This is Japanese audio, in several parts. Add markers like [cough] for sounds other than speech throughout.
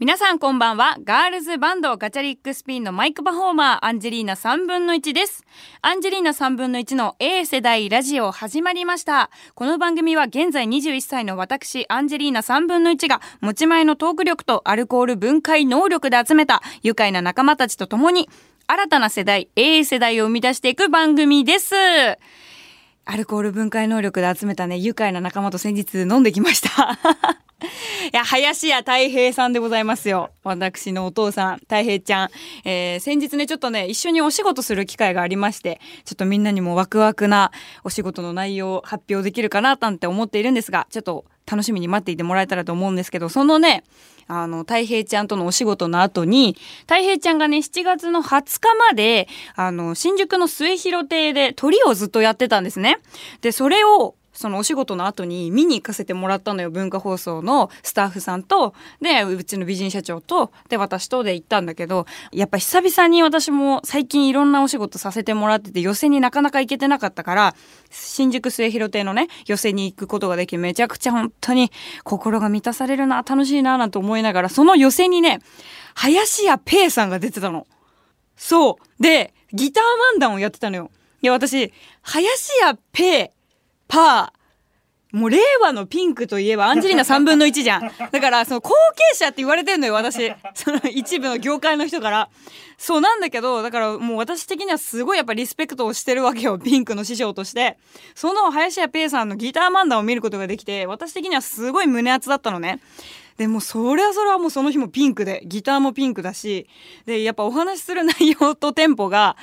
皆さんこんばんは。ガールズバンドガチャリックスピンのマイクパフォーマー、アンジェリーナ3分の1です。アンジェリーナ3分の1の A 世代ラジオ始まりました。この番組は現在21歳の私、アンジェリーナ3分の1が持ち前のトーク力とアルコール分解能力で集めた愉快な仲間たちと共に新たな世代、A 世代を生み出していく番組です。アルコール分解能力で集めたね、愉快な仲間と先日飲んできました。[laughs] いや、林家太平さんでございますよ。私のお父さん、太平ちゃん。えー、先日ね、ちょっとね、一緒にお仕事する機会がありまして、ちょっとみんなにもワクワクなお仕事の内容を発表できるかな、なんて思っているんですが、ちょっと楽しみに待っていてもらえたらと思うんですけど、そのね、あの、太平ちゃんとのお仕事の後に、太平ちゃんがね、7月の20日まで、あの、新宿の末広亭で鳥をずっとやってたんですね。で、それをそのお仕事の後に見に行かせてもらったのよ文化放送のスタッフさんとでうちの美人社長とで私とで行ったんだけどやっぱ久々に私も最近いろんなお仕事させてもらってて寄席になかなか行けてなかったから新宿末広亭のね寄席に行くことができめちゃくちゃ本当に心が満たされるな楽しいななんて思いながらその寄席にね林家ペイさんが出てたの。そうでギター漫談をやってたのよ。いや私林家ペイパー。もう令和のピンクといえばアンジェリーナ3分の1じゃん。だからその後継者って言われてんのよ、私。その一部の業界の人から。そうなんだけど、だからもう私的にはすごいやっぱリスペクトをしてるわけよ、ピンクの師匠として。その林家ペイさんのギター漫談を見ることができて、私的にはすごい胸熱だったのね。でもそりゃそれはもうその日もピンクでギターもピンクだしでやっぱお話しする内容とテンポが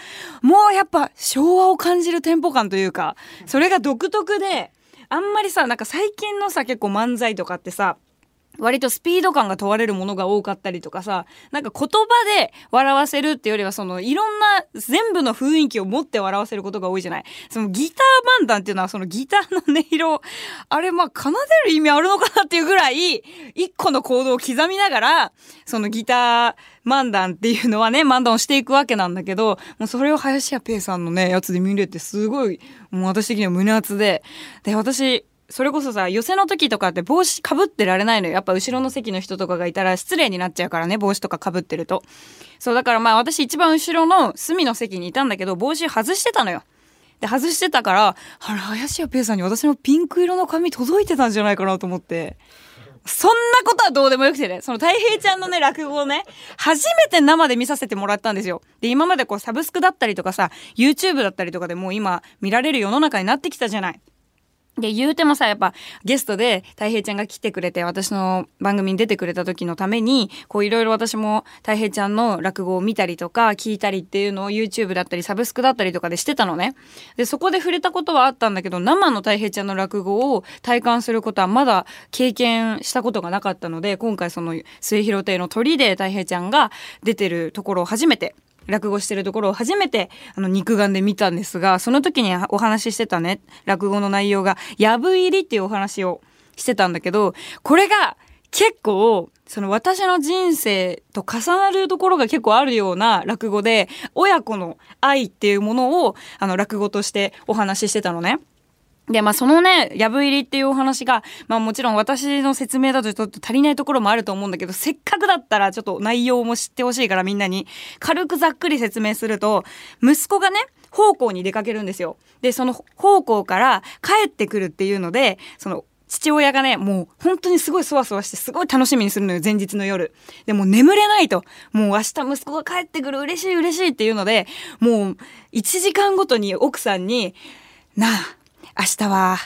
もうやっぱ昭和を感じるテンポ感というかそれが独特であんまりさなんか最近のさ結構漫才とかってさ割とスピード感が問われるものが多かったりとかさ、なんか言葉で笑わせるっていうよりは、そのいろんな全部の雰囲気を持って笑わせることが多いじゃない。そのギター漫談っていうのはそのギターの音色、あれまあ奏でる意味あるのかなっていうぐらい、一個の行動を刻みながら、そのギター漫談っていうのはね、漫談をしていくわけなんだけど、もうそれを林家ペイさんのね、やつで見れてすごい、もう私的には胸熱で、で、私、それこそさ、寄せの時とかって帽子かぶってられないのよ。やっぱ後ろの席の人とかがいたら失礼になっちゃうからね、帽子とかかぶってると。そう、だからまあ私一番後ろの隅の席にいたんだけど、帽子外してたのよ。で、外してたから、あら、林家ペイさんに私のピンク色の髪届いてたんじゃないかなと思って。そんなことはどうでもよくてね、その太平ちゃんのね、落語をね、初めて生で見させてもらったんですよ。で、今までこうサブスクだったりとかさ、YouTube だったりとかでもう今見られる世の中になってきたじゃない。で、言うてもさ、やっぱゲストで太平ちゃんが来てくれて、私の番組に出てくれた時のために、こういろいろ私も太平ちゃんの落語を見たりとか、聞いたりっていうのを YouTube だったりサブスクだったりとかでしてたのね。で、そこで触れたことはあったんだけど、生の太平ちゃんの落語を体感することはまだ経験したことがなかったので、今回その末広亭の鳥で太平ちゃんが出てるところを初めて落語してるところを初めてあの肉眼で見たんですがその時にお話ししてたね落語の内容が「やぶ入り」っていうお話をしてたんだけどこれが結構その私の人生と重なるところが結構あるような落語で親子の愛っていうものをあの落語としてお話ししてたのね。で、まあ、そのね、やぶ入りっていうお話が、まあ、もちろん私の説明だとちょっと足りないところもあると思うんだけど、せっかくだったらちょっと内容も知ってほしいからみんなに、軽くざっくり説明すると、息子がね、奉公に出かけるんですよ。で、その奉公から帰ってくるっていうので、その、父親がね、もう本当にすごいそわそわしてすごい楽しみにするのよ、前日の夜。でも眠れないと。もう明日息子が帰ってくる嬉しい嬉しいっていうので、もう1時間ごとに奥さんに、なあ、明日は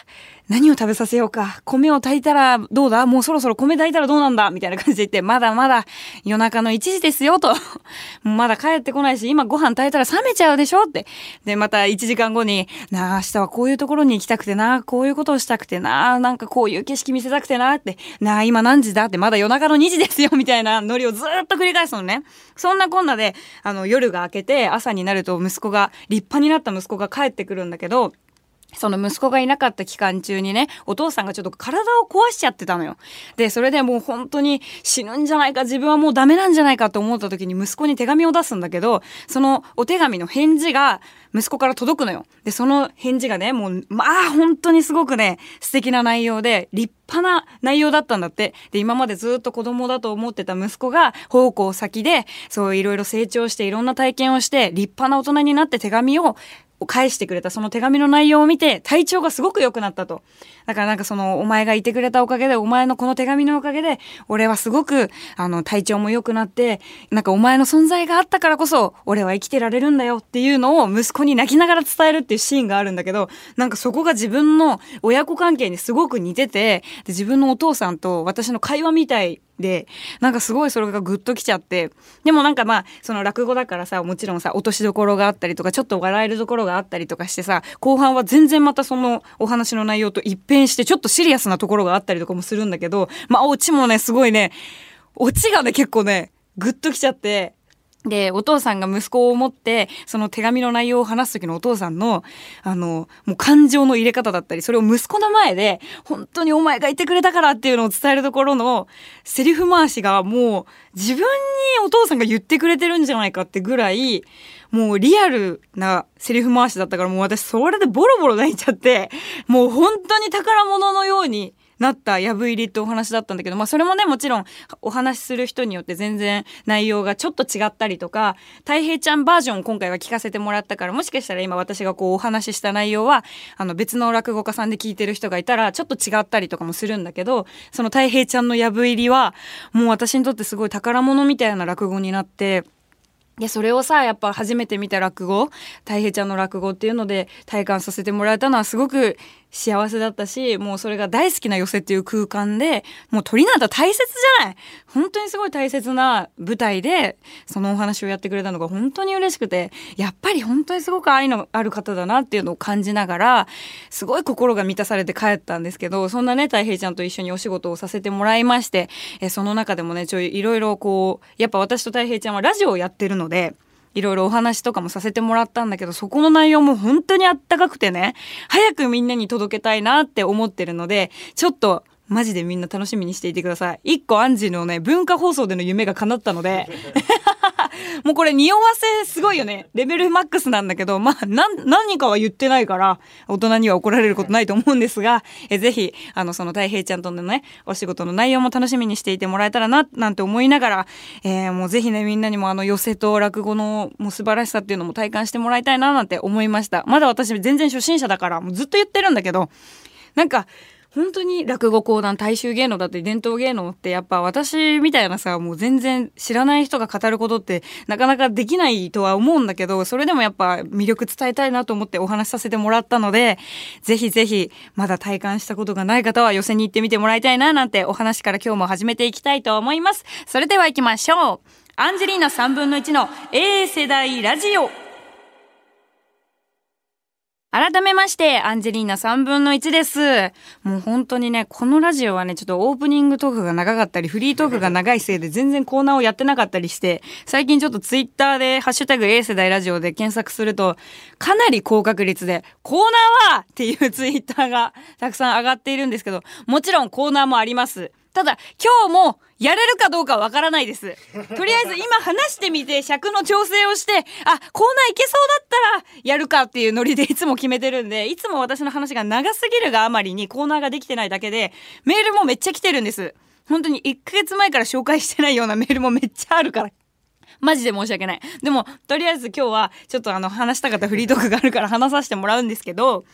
何を食べさせようか。米を炊いたらどうだ？もうそろそろ米炊いたらどうなんだ？みたいな感じで言って、まだまだ夜中の1時ですよと。[laughs] まだ帰ってこないし、今ご飯炊いたら冷めちゃうでしょって。で、また1時間後に、なあ、明日はこういうところに行きたくてな、こういうことをしたくてな、なんかこういう景色見せたくてなって、なあ、今何時だって、まだ夜中の2時ですよみたいなノリをずっと繰り返すのね。そんなこんなで、あの、夜が明けて朝になると息子が、立派になった息子が帰ってくるんだけど、その息子がいなかった期間中にね、お父さんがちょっと体を壊しちゃってたのよ。で、それでもう本当に死ぬんじゃないか、自分はもうダメなんじゃないかと思った時に息子に手紙を出すんだけど、そのお手紙の返事が息子から届くのよ。で、その返事がね、もう、まあ本当にすごくね、素敵な内容で、立派な内容だったんだって。で、今までずっと子供だと思ってた息子が、方向先で、そういろいろ成長していろんな体験をして、立派な大人になって手紙をを返してくれたその手紙の内容を見て体調がすごく良くなったと。だからなんかそのお前がいてくれたおかげでお前のこの手紙のおかげで俺はすごくあの体調も良くなってなんかお前の存在があったからこそ俺は生きてられるんだよっていうのを息子に泣きながら伝えるっていうシーンがあるんだけどなんかそこが自分の親子関係にすごく似てて自分のお父さんと私の会話みたいで、なんかすごいそれがグッときちゃって、でもなんかまあ、その落語だからさ、もちろんさ、落としどころがあったりとか、ちょっと笑えるところがあったりとかしてさ、後半は全然またそのお話の内容と一変して、ちょっとシリアスなところがあったりとかもするんだけど、まあ、オチもね、すごいね、オチがね、結構ね、グッときちゃって、で、お父さんが息子を持って、その手紙の内容を話す時のお父さんの、あの、もう感情の入れ方だったり、それを息子の前で、本当にお前がいてくれたからっていうのを伝えるところの、セリフ回しがもう、自分にお父さんが言ってくれてるんじゃないかってぐらい、もうリアルなセリフ回しだったから、もう私それでボロボロ泣いちゃって、もう本当に宝物のように、なったやぶ入りってお話だったんだけど、まあそれもね、もちろんお話しする人によって全然内容がちょっと違ったりとか、太平ちゃんバージョン今回は聞かせてもらったから、もしかしたら今私がこうお話しした内容は、あの別の落語家さんで聞いてる人がいたら、ちょっと違ったりとかもするんだけど、その太平ちゃんのやぶ入りは、もう私にとってすごい宝物みたいな落語になって、で、それをさ、やっぱ初めて見た落語、太平ちゃんの落語っていうので体感させてもらえたのはすごく幸せだったし、もうそれが大好きな寄せっていう空間で、もう鳥なんて大切じゃない。本当にすごい大切な舞台で、そのお話をやってくれたのが本当に嬉しくて、やっぱり本当にすごく愛のある方だなっていうのを感じながら、すごい心が満たされて帰ったんですけど、そんなね、太平ちゃんと一緒にお仕事をさせてもらいまして、えその中でもね、ちょいいろいろこう、やっぱ私と太平ちゃんはラジオをやってるので、いろいろお話とかもさせてもらったんだけど、そこの内容も本当にあったかくてね、早くみんなに届けたいなって思ってるので、ちょっとマジでみんな楽しみにしていてください。一個アンジーのね、文化放送での夢が叶ったので、[laughs] もうこれ匂わせすごいよね。レベルマックスなんだけど、まあ、何、何かは言ってないから、大人には怒られることないと思うんですが、えぜひ、あの、その太平ちゃんとのね、お仕事の内容も楽しみにしていてもらえたらな、なんて思いながら、えー、もうぜひね、みんなにもあの、寄せと落語のもう素晴らしさっていうのも体感してもらいたいな、なんて思いました。まだ私全然初心者だから、もうずっと言ってるんだけど、なんか、本当に落語講談大衆芸能だって伝統芸能ってやっぱ私みたいなさもう全然知らない人が語ることってなかなかできないとは思うんだけどそれでもやっぱ魅力伝えたいなと思ってお話しさせてもらったので [laughs] ぜひぜひまだ体感したことがない方は寄せに行ってみてもらいたいななんてお話から今日も始めていきたいと思います。それでは行きましょう。アンジェリーナ3分の1の A 世代ラジオ。改めまして、アンジェリーナ3分の1です。もう本当にね、このラジオはね、ちょっとオープニングトークが長かったり、フリートークが長いせいで全然コーナーをやってなかったりして、最近ちょっとツイッターで、ハッシュタグ A 世代ラジオで検索すると、かなり高確率で、コーナーはっていうツイッターがたくさん上がっているんですけど、もちろんコーナーもあります。ただ、今日もやれるかどうかわからないです。とりあえず今話してみて尺の調整をして、あ、コーナーいけそうだったらやるかっていうノリで [laughs] いつも決めてるんで、いつも私の話が長すぎるがあまりにコーナーができてないだけで、メールもめっちゃ来てるんです。本当に1ヶ月前から紹介してないような [laughs] メールもめっちゃあるから。マジで申し訳ない。でも、とりあえず今日はちょっとあの話したかったフリートークがあるから話させてもらうんですけど、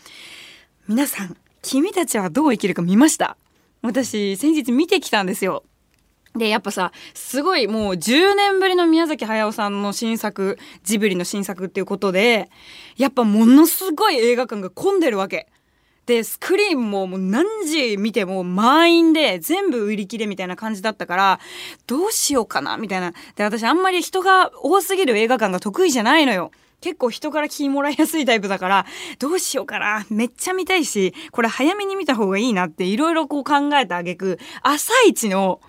皆さん、君たちはどう生きるか見ました？私先日見てきたんですよ。で、やっぱさ、すごいもう10年ぶりの宮崎駿さんの新作、ジブリの新作っていうことで、やっぱものすごい映画館が混んでるわけ。で、スクリーンももう何時見ても満員で全部売り切れみたいな感じだったから、どうしようかなみたいな。で、私あんまり人が多すぎる映画館が得意じゃないのよ。結構人から気もらいやすいタイプだから、どうしようかな。めっちゃ見たいし、これ早めに見た方がいいなっていろいろこう考えたあげく、朝一の、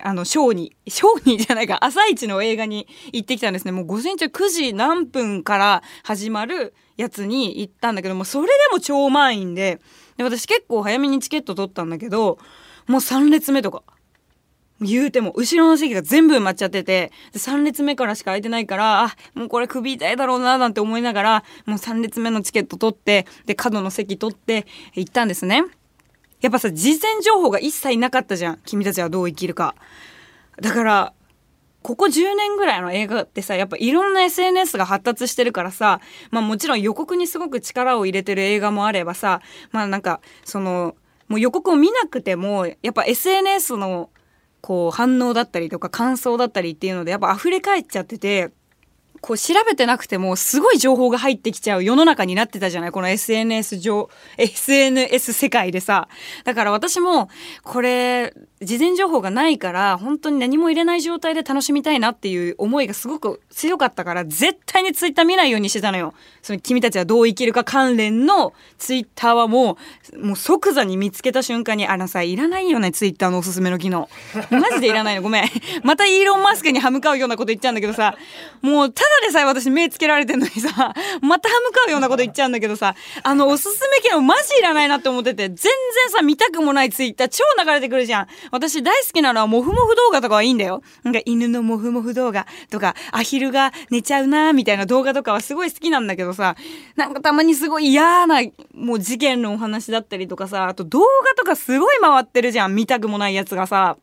あの、ショーに、ショーにじゃないか、朝一の映画に行ってきたんですね。もう午前中9時何分から始まるやつに行ったんだけどもそれでも超満員でで私結構早めにチケット取ったんだけどもう3列目とか言うても後ろの席が全部埋まっちゃってて3列目からしか空いてないからあもうこれ首痛いだろうななんて思いながらもう3列目のチケット取ってで角の席取って行ったんですねやっぱさ事前情報が一切なかったじゃん。君たちはどう生きるか。だからここ10年ぐらいの映画ってさやっぱいろんな SNS が発達してるからさまあもちろん予告にすごく力を入れてる映画もあればさまあなんかそのもう予告を見なくてもやっぱ SNS のこう反応だったりとか感想だったりっていうのでやっぱ溢れ返っちゃっててこう調べてなくてもすごい情報が入ってきちゃう世の中になってたじゃない？この SNS 上 SNS 世界でさ。だから私もこれ事前情報がないから本当に何も入れない状態で楽しみたいなっていう思いがすごく強かったから絶対にツイッター見ないようにしてたのよ。その君たちはどう生きるか関連のツイッターはもうもう即座に見つけた瞬間にあのさいらないよねツイッターのおすすめの機能。マジでいらないの。ごめん。またイーロン・マスクに歯向かうようなこと言っちゃうんだけどさ。もうただでさえ私目つけられてんのにさ [laughs] また歯向かうようなこと言っちゃうんだけどさあのおすすめ機能マジいらないなって思ってて全然さ見たくもないツイッター超流れてくるじゃん私大好きなのはモフモフ動画とかはいいんだよ。なんか犬のモフモフ動画とか、アヒルが寝ちゃうなーみたいな動画とかはすごい好きなんだけどさ、なんかたまにすごい嫌な、もう事件のお話だったりとかさ、あと動画とかすごい回ってるじゃん。見たくもないやつがさ。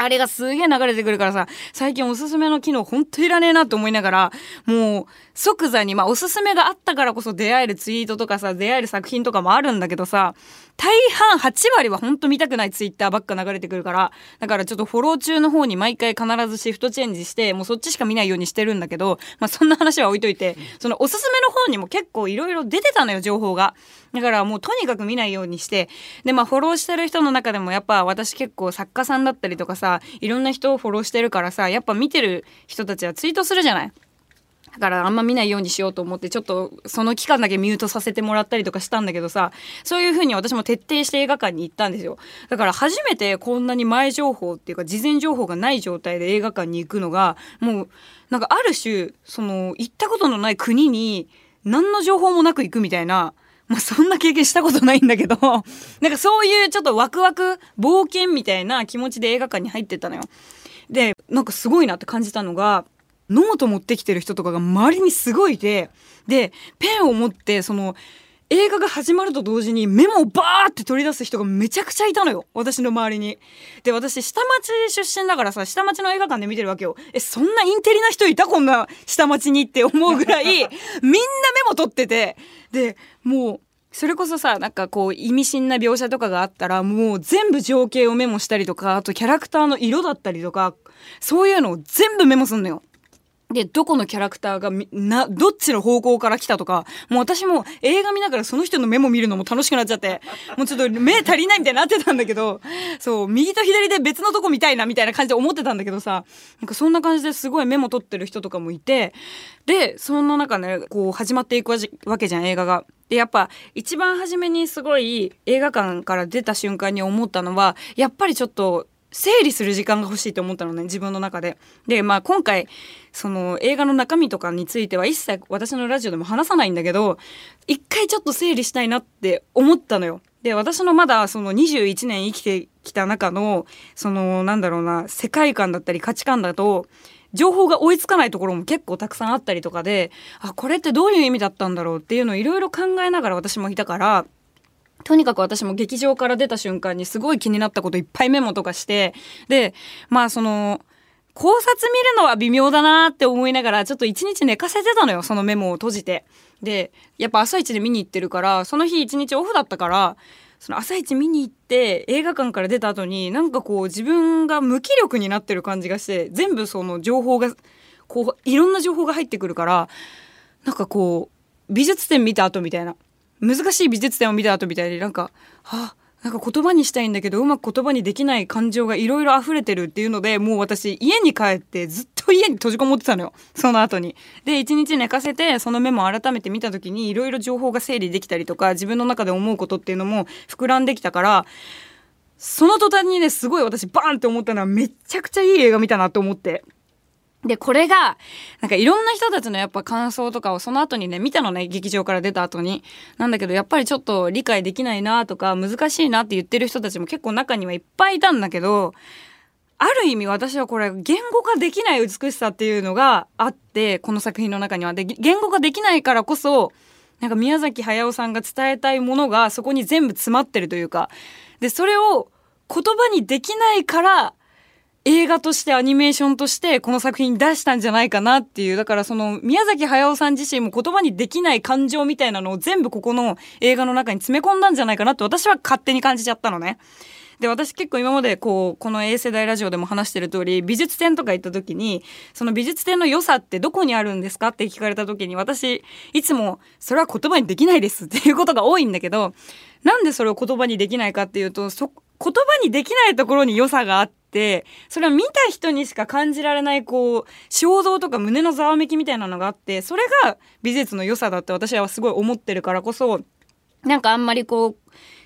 あれがすげえ流れてくるからさ、最近おすすめの機能ほんといらねえなって思いながら、もう即座に、まあおすすめがあったからこそ出会えるツイートとかさ、出会える作品とかもあるんだけどさ、大半8割はほんと見たくないツイッターばっか流れてくるから、だからちょっとフォロー中の方に毎回必ずシフトチェンジして、もうそっちしか見ないようにしてるんだけど、まあそんな話は置いといて、そのおすすめの方にも結構いろいろ出てたのよ、情報が。だからもうとにかく見ないようにしてでまあフォローしてる人の中でもやっぱ私結構作家さんだったりとかさいろんな人をフォローしてるからさやっぱ見てる人たちはツイートするじゃない。だからあんま見ないようにしようと思ってちょっとその期間だけミュートさせてもらったりとかしたんだけどさそういう風に私も徹底して映画館に行ったんですよだから初めてこんなに前情報っていうか事前情報がない状態で映画館に行くのがもうなんかある種その行ったことのない国に何の情報もなく行くみたいな [laughs] まあ、そんな経験したことないんだけど [laughs] なんかそういうちょっとワクワク冒険みたいな気持ちで映画館に入ってったのよ。でなんかすごいなって感じたのがノート持ってきてる人とかが周りにすごいいてでペンを持ってその映画が始まると同時にメモをバーって取り出す人がめちゃくちゃいたのよ。私の周りに。で、私、下町出身だからさ、下町の映画館で見てるわけよ。え、そんなインテリな人いた？こんな下町にって思うぐらい、[laughs] みんなメモ取ってて。で、もう、それこそさ、なんかこう、意味深な描写とかがあったら、もう全部情景をメモしたりとか、あとキャラクターの色だったりとか、そういうのを全部メモすんのよ。で、どこのキャラクターがな、どっちの方向から来たとか、もう私も映画見ながらその人のメモ見るのも楽しくなっちゃって、もうちょっと目足りないみたいになってたんだけど、そう、右と左で別のとこ見たいなみたいな感じで思ってたんだけどさ、なんかそんな感じですごいメモ取ってる人とかもいて、で、そんな中ね、こう始まっていくわけじゃん、映画が。で、やっぱ一番初めにすごい映画館から出た瞬間に思ったのは、やっぱりちょっと整理する時間が欲しいと思ったのね自分の中で。でまあ今回その映画の中身とかについては一切私のラジオでも話さないんだけど一回ちょっと整理したいなって思ったのよ。で私のまだその21年生きてきた中のそのなんだろうな世界観だったり価値観だと情報が追いつかないところも結構たくさんあったりとかであこれってどういう意味だったんだろうっていうのをいろいろ考えながら私もいたからとにかく私も劇場から出た瞬間にすごい気になったこといっぱいメモとかして、で、まあその、考察見るのは微妙だなって思いながら、ちょっと一日寝かせてたのよ、そのメモを閉じて。で、やっぱ朝一で見に行ってるから、その日一日オフだったから、その朝一見に行って映画館から出た後になんかこう自分が無気力になってる感じがして全部その情報がこういろんな情報が入ってくるからなんかこう美術展見た後みたいな難しい美術展を見た後みたいになんか、はあ、なんか言葉にしたいんだけどうまく言葉にできない感情がいろいろ溢れてるっていうのでもう私家に帰ってずっと家に閉じこもってたのよその後に。で一日寝かせてそのメモ改めて見た時にいろいろ情報が整理できたりとか自分の中で思うことっていうのも膨らんできたからその途端にねすごい私バーンって思ったのはめちゃくちゃいい映画見たなと思って。で、これが、なんかいろんな人たちのやっぱ感想とかをその後にね、見たのね、劇場から出た後に。なんだけど、やっぱりちょっと理解できないなとか、難しいなって言ってる人たちも結構中にはいっぱいいたんだけど、ある意味私はこれ言語化できない美しさっていうのがあって、この作品の中には。で、言語化できないからこそ、なんか宮崎駿さんが伝えたいものがそこに全部詰まってるというか、で、それを言葉にできないから映画としてアニメーションとしてこの作品出したんじゃないかなっていう。だからその宮崎駿さん自身も言葉にできない感情みたいなのを全部ここの映画の中に詰め込んだんじゃないかなって私は勝手に感じちゃったのね。で、私結構今までこう、この A 世代ラジオでも話してる通り、美術展とか行った時に、その美術展の良さってどこにあるんですかって聞かれた時に、私、いつも、それは言葉にできないですっていうことが多いんだけど、なんでそれを言葉にできないかっていうと、そ、言葉にできないところに良さがあって、それは見た人にしか感じられない、こう、衝動とか胸のざわめきみたいなのがあって、それが美術の良さだって私はすごい思ってるからこそ、なんかあんまりこう、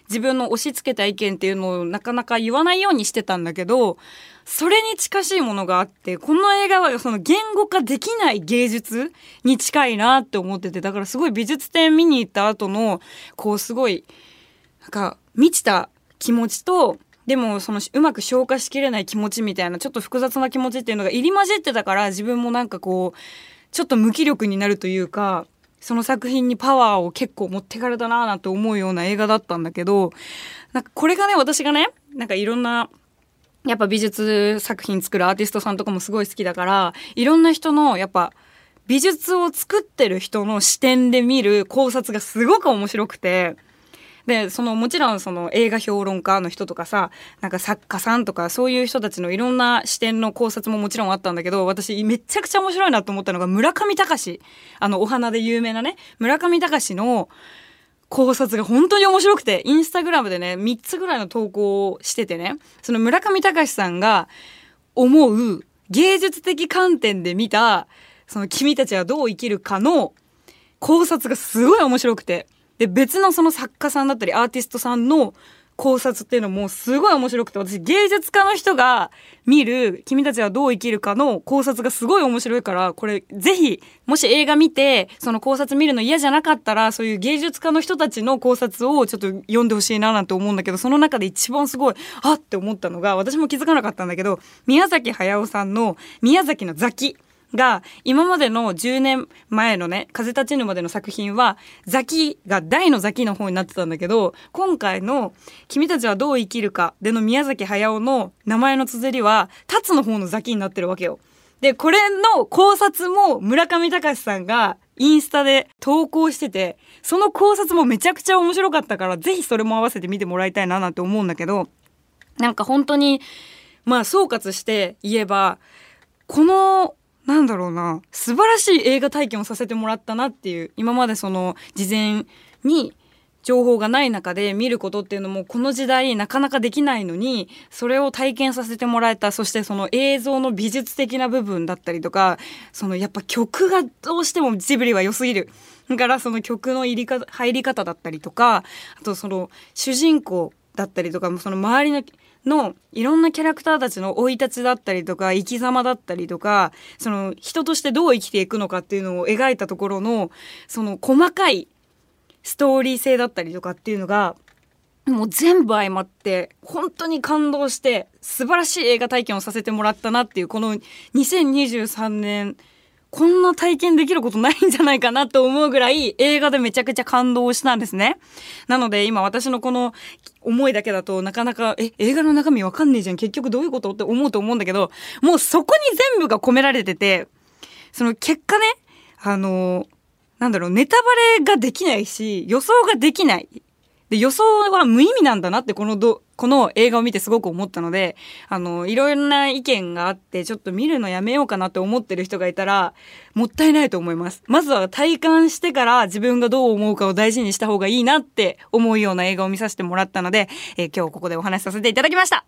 自分の押し付けた意見っていうのをなかなか言わないようにしてたんだけど、それに近しいものがあって、この映画はその言語化できない芸術に近いなって思ってて、だからすごい美術展見に行った後の、こうすごい、なんか満ちた気持ちと、でもそのうまく消化しきれない気持ちみたいなちょっと複雑な気持ちっていうのが入り混じってたから自分もなんかこうちょっと無気力になるというかその作品にパワーを結構持ってかれたなーなんて思うような映画だったんだけど、なんかこれがね、私がね、なんかいろんな、やっぱ美術作品作るアーティストさんとかもすごい好きだから、いろんな人のやっぱ美術を作ってる人の視点で見る考察がすごく面白くて、でそのもちろんその映画評論家の人とかさなんか作家さんとかそういう人たちのいろんな視点の考察ももちろんあったんだけど私めちゃくちゃ面白いなと思ったのが村上隆。あのお花で有名なね村上隆の考察が本当に面白くてインスタグラムでね3つぐらいの投稿をしててねその村上隆さんが思う芸術的観点で見たその君たちはどう生きるかの考察がすごい面白くて。で、別のその作家さんだったりアーティストさんの考察っていうのもすごい面白くて、私芸術家の人が見る君たちはどう生きるかの考察がすごい面白いから、これぜひ、もし映画見て、その考察見るの嫌じゃなかったら、そういう芸術家の人たちの考察をちょっと読んでほしいななんて思うんだけど、その中で一番すごい、あって思ったのが、私も気づかなかったんだけど、宮崎駿さんの宮崎のザキ。が今までの10年前のね「風立ちぬ」までの作品はザキが大のザキの方になってたんだけど今回の「君たちはどう生きるか」での宮崎駿の名前の綴りは「立つ」の方のザキになってるわけよ。でこれの考察も村上隆さんがインスタで投稿しててその考察もめちゃくちゃ面白かったからぜひそれも合わせて見てもらいたいななんて思うんだけどなんか本当にまあ総括して言えばこのなんだろうな。素晴らしい映画体験をさせてもらったなっていう。今までその事前に情報がない中で見ることっていうのもこの時代なかなかできないのにそれを体験させてもらえた。そしてその映像の美術的な部分だったりとかそのやっぱ曲がどうしてもジブリは良すぎる。だからその曲の入りか入り方だったりとかあとその主人公だったりとかその周りののいろんなキャラクターたちの生い立ちだったりとか生き様だったりとかその人としてどう生きていくのかっていうのを描いたところのその細かいストーリー性だったりとかっていうのがもう全部相まって本当に感動して素晴らしい映画体験をさせてもらったなっていうこの2023年こんな体験できることないんじゃないかなと思うぐらい映画でめちゃくちゃ感動したんですね。なので今私のこの思いだけだとなかなか、え、映画の中身わかんねえじゃん。結局どういうことって思うと思うんだけど、もうそこに全部が込められてて、その結果ね、あの、なんだろう、ネタバレができないし、予想ができない。で、予想は無意味なんだなってこのど、この映画を見てすごく思ったので、あの、いろいろな意見があって、ちょっと見るのやめようかなって思ってる人がいたら、もったいないと思います。まずは体感してから自分がどう思うかを大事にした方がいいなって思うような映画を見させてもらったので、えー、今日ここでお話しさせていただきました。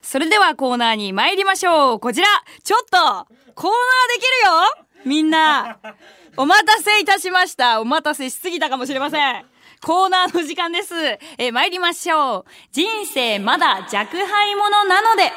それではコーナーに参りましょう。こちら、ちょっと、コーナーできるよみんな。お待たせいたしました。お待たせしすぎたかもしれません。コーナーの時間です。えー、参りましょう。人生まだ若輩者なので。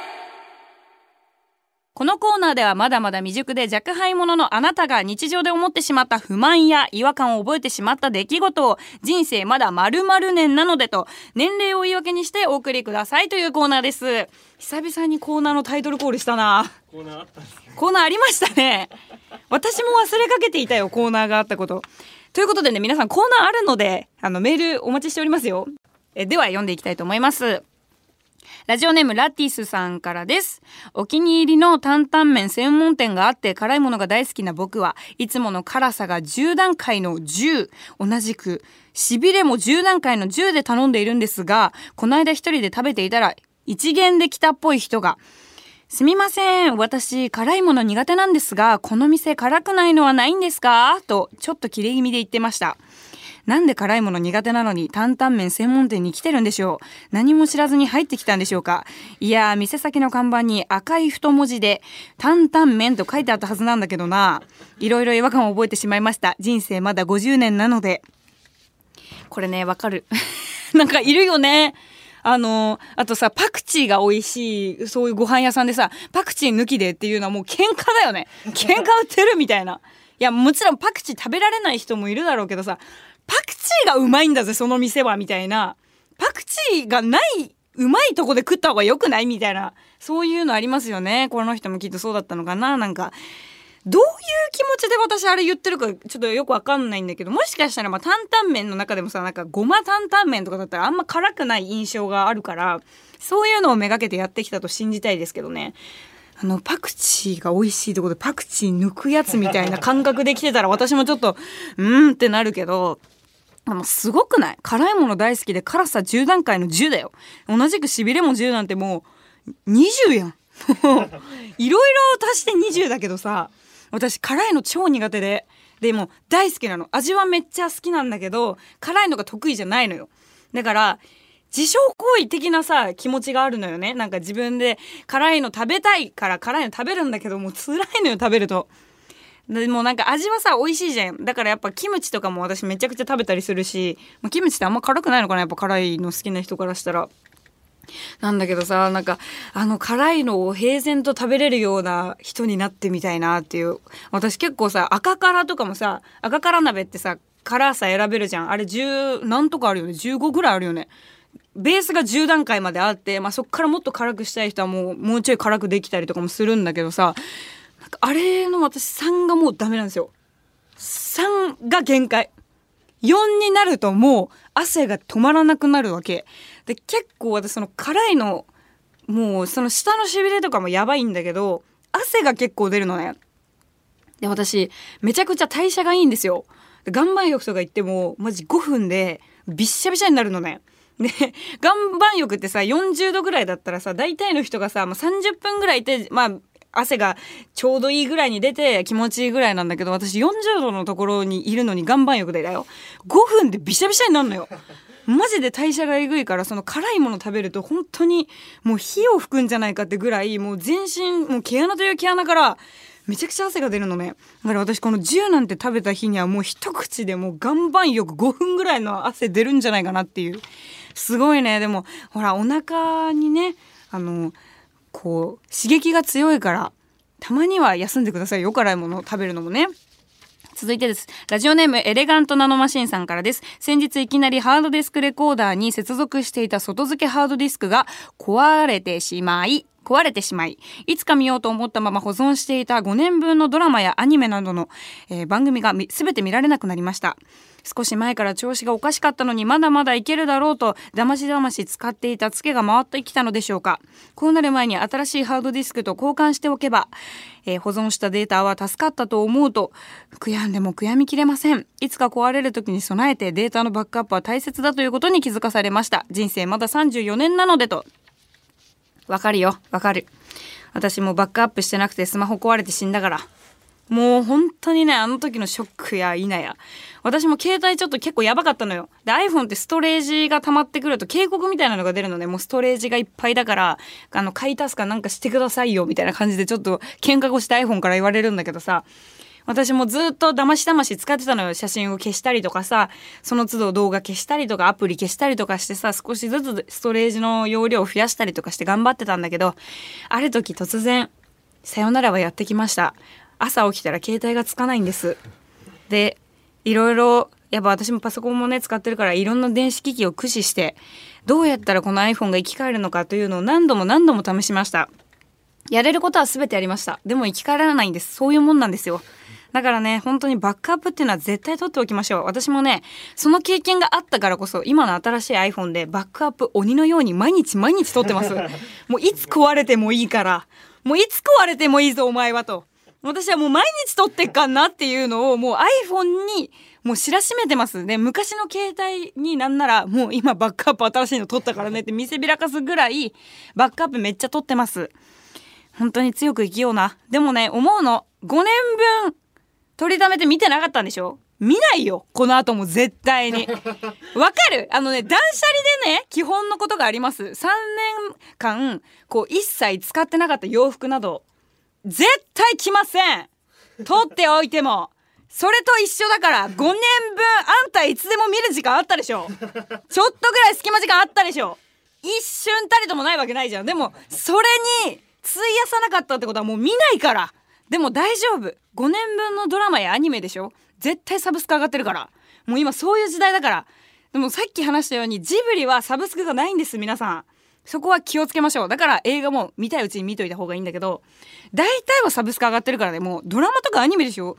このコーナーではまだまだ未熟で若輩者のあなたが日常で思ってしまった不満や違和感を覚えてしまった出来事を人生まだ〇〇年なのでと年齢を言い訳にしてお送りくださいというコーナーです久々にコーナーのタイトルコールしたなコーナーあったんですコーナーありましたね私も忘れかけていたよコーナーがあったことということでね皆さんコーナーあるのであのメールお待ちしておりますよえでは読んでいきたいと思いますラジオネームラティスさんからです。お気に入りの担々麺専門店があって辛いものが大好きな僕はいつもの辛さが10段階の10。同じく、痺れも10段階の10で頼んでいるんですが、この間一人で食べていたら一元で来たっぽい人が、すみません。私、辛いもの苦手なんですが、この店辛くないのはないんですか？と、ちょっと切れ気味で言ってました。なんで辛いもの苦手なのに担々麺専門店に来てるんでしょう？何も知らずに入ってきたんでしょうか？いやー、店先の看板に赤い太文字で担々麺と書いてあったはずなんだけどな。いろいろ違和感を覚えてしまいました。人生まだ50年なので。これね、わかる。[laughs] なんかいるよね。あの、あとさ、パクチーが美味しい、そういうご飯屋さんでさ、パクチー抜きでっていうのはもう喧嘩だよね。喧嘩売ってるみたいな。いや、もちろんパクチー食べられない人もいるだろうけどさ、パクチーがうまいんだぜ、その店は、みたいな。パクチーがない、うまいとこで食った方が良くないみたいな。そういうのありますよね。この人もきっとそうだったのかな。なんか、どういう気持ちで私あれ言ってるかちょっとよくわかんないんだけど、もしかしたらまあ担々麺の中でもさ、なんかごま担々麺とかだったらあんま辛くない印象があるから、そういうのをめがけてやってきたと信じたいですけどね。あの、パクチーが美味しいところでパクチー抜くやつみたいな感覚できてたら私もちょっと、うーんってなるけど、あの、すごくない？辛いもの大好きで辛さ10段階の10だよ。同じく痺れも10なんてもう20やん。[laughs] もういろいろ足して20だけどさ、私辛いの超苦手で。でも大好きなの。味はめっちゃ好きなんだけど、辛いのが得意じゃないのよ。だから、自傷行為的なさ、気持ちがあるのよね。なんか自分で辛いの食べたいから辛いの食べるんだけど、もう辛いのよ、食べると。でもなんか味はさ、美味しいじゃん。だからやっぱキムチとかも私めちゃくちゃ食べたりするし、ま、キムチってあんま辛くないのかな？やっぱ辛いの好きな人からしたら。なんだけどさ、なんか、あの辛いのを平然と食べれるような人になってみたいなっていう。私結構さ、赤辛とかもさ、赤辛鍋ってさ、辛さ選べるじゃん。あれ10、なんとかあるよね？15ぐらいあるよね？ベースが10段階まであって、まあ、そっからもっと辛くしたい人はもう、もうちょい辛くできたりとかもするんだけどさ、なんかあれの私3がもうダメなんですよ。3が限界。4になるともう汗が止まらなくなるわけ。で、結構私その辛いの、もうその下のしびれとかもやばいんだけど、汗が結構出るのね。で、私、めちゃくちゃ代謝がいいんですよ。岩盤浴とか行っても、マジ5分でびっしゃびしゃになるのね。で、[laughs] 岩盤浴ってさ、40度ぐらいだったらさ、大体の人がさ、まあ、30分ぐらいいて、まあ、汗がちょうどいいぐらいに出て気持ちいいぐらいなんだけど、私40度のところにいるのに岩盤浴でだよ。5分でびしゃびしゃになるのよ。マジで代謝がえぐいから、その辛いもの食べると本当にもう火を吹くんじゃないかってぐらい、もう全身、もう毛穴という毛穴から、めちゃくちゃ汗が出るのね。だから私この10なんて食べた日にはもう一口でもう岩盤浴5分ぐらいの汗出るんじゃないかなっていう。すごいね。でも、ほら、お腹にね、あの、こう、刺激が強いから、たまには休んでくださいよ。辛いものを食べるのもね。続いてです。ラジオネームエレガントナノマシンさんからです。先日いきなりハードディスクレコーダーに接続していた外付けハードディスクが壊れてしまい、壊れてしまい、いつか見ようと思ったまま保存していた5年分のドラマやアニメなどの、えー番組がみ全て見られなくなりました。少し前から調子がおかしかったのにまだまだいけるだろうとだましだまし使っていたツケが回ってきたのでしょうか。こうなる前に新しいハードディスクと交換しておけば、えー保存したデータは助かったと思うと悔やんでも悔やみきれません。いつか壊れる時に備えてデータのバックアップは大切だということに気づかされました。人生まだ34年なのでと。わかるよわかる。私もバックアップしてなくてスマホ壊れて死んだから。もう本当にね、あの時のショックや否や。私も携帯ちょっと結構やばかったのよ。で、iPhone ってストレージが溜まってくると警告みたいなのが出るのね。もうストレージがいっぱいだから、あの、買い足すかなんかしてくださいよ、みたいな感じでちょっと喧嘩をして iPhone から言われるんだけどさ。私もずっと騙し騙し使ってたのよ。写真を消したりとかさ、その都度動画消したりとか、アプリ消したりとかしてさ、少しずつストレージの容量を増やしたりとかして頑張ってたんだけど、ある時突然、さよならはやってきました朝起きたら携帯がつかないんですでいろいろやっぱ私もパソコンもね使ってるからいろんな電子機器を駆使してどうやったらこの iPhone が生き返るのかというのを何度も何度も試しましたやれることは全てやりましたでも生き返らないんですそういうもんなんですよだからね、本当にバックアップっていうのは絶対取っておきましょう。私もね、その経験があったからこそ、今の新しい iPhone でバックアップ鬼のように毎日毎日撮ってます。もういつ壊れてもいいから、もういつ壊れてもいいぞお前はと。私はもう毎日撮ってっかなっていうのをもう iPhone にもう知らしめてます。で昔の携帯になんならもう今バックアップ新しいの撮ったからねって見せびらかすぐらいバックアップめっちゃ撮ってます。本当に強く生きような。でもね思うの。5年分取りためて見てなかったんでしょ？見ないよ。この後も絶対に。わかる？あのね断捨離でね基本のことがあります。3年間こう一切使ってなかった洋服など。絶対来ません。取っておいても。それと一緒だから5年分あんたいつでも見る時間あったでしょ。ちょっとぐらい隙間時間あったでしょ。一瞬たりともないわけないじゃん。でもそれに費やさなかったってことはもう見ないから。でも大丈夫。5年分のドラマやアニメでしょ。絶対サブスク上がってるから。もう今そういう時代だから。でもさっき話したようにジブリはサブスクがないんです皆さん。そこは気をつけましょう。だから映画も見たいうちに見といた方がいいんだけど大体はサブスク上がってるからね。もうドラマとかアニメでしょ。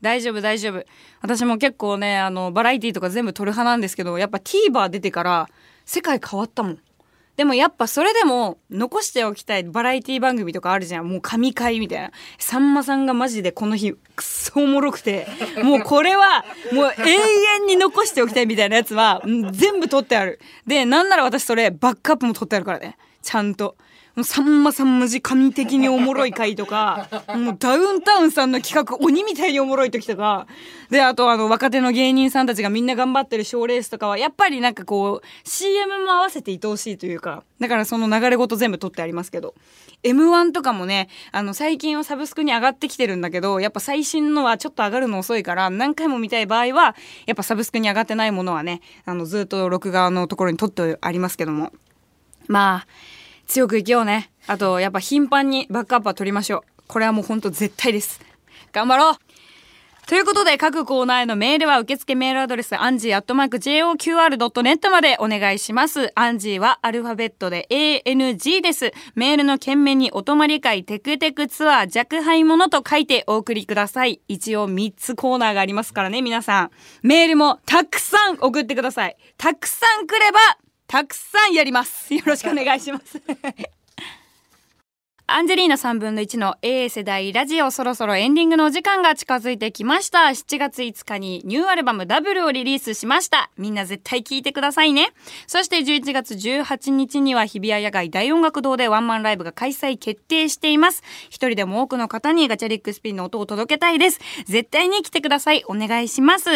大丈夫大丈夫。私も結構ねあのバラエティーとか全部撮る派なんですけどやっぱ TVer 出てから世界変わったもん。でもやっぱそれでも残しておきたいバラエティ番組とかあるじゃん。もう神回みたいな。さんまさんがマジでこの日くそおもろくて。[laughs] もうこれはもう永遠に残しておきたいみたいなやつは全部撮ってある。でなんなら私それバックアップも撮ってあるからね。ちゃんとさんまさんマジ神的におもろい回とか [laughs] もうダウンタウンさんの企画鬼みたいにおもろい時とかであとあの若手の芸人さんたちがみんな頑張ってる賞レースとかはやっぱりなんかこう CM も合わせて愛おしいというかだからその流れごと全部撮ってありますけど m 1とかもねあの最近はサブスクに上がってきてるんだけどやっぱ最新のはちょっと上がるの遅いから何回も見たい場合はやっぱサブスクに上がってないものはねあのずっと録画のところに撮ってありますけども。まあ強く生きようね。あと、やっぱ頻繁にバックアップは取りましょう。これはもうほんと絶対です。頑張ろうということで、各コーナーへのメールは受付メールアドレス、アンジーアットマーク JOQR.net までお願いします。アンジーはアルファベットで ANG です。メールの件名にお泊まり会、テクテクツアー、若輩者と書いてお送りください。一応3つコーナーがありますからね、皆さん。メールもたくさん送ってください。たくさん来れば、たくさんやります。よろしくお願いします。アンジェリーナ3分の1の A 世代ラジオそろそろエンディングのお時間が近づいてきました。7月5日にニューアルバムダブルをリリースしました。みんな絶対聴いてくださいね。そして11月18日には日比谷野外大音楽堂でワンマンライブが開催決定しています。一人でも多くの方にガチャリックスピンの音を届けたいです。絶対に来てください。お願いします。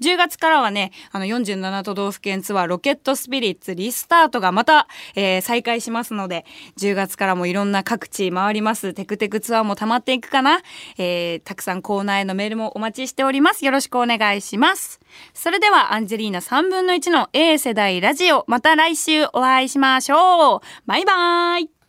10月からはね、あの47都道府県ツアーロケットスピリッツリスタートがまた、えー、再開しますので、10月からもいろんな各地回ります。テクテクツアーも溜まっていくかな、えー、たくさんコーナーへのメールもお待ちしております。よろしくお願いします。それではアンジェリーナ3分の1の A 世代ラジオまた来週お会いしましょう。バイバーイ。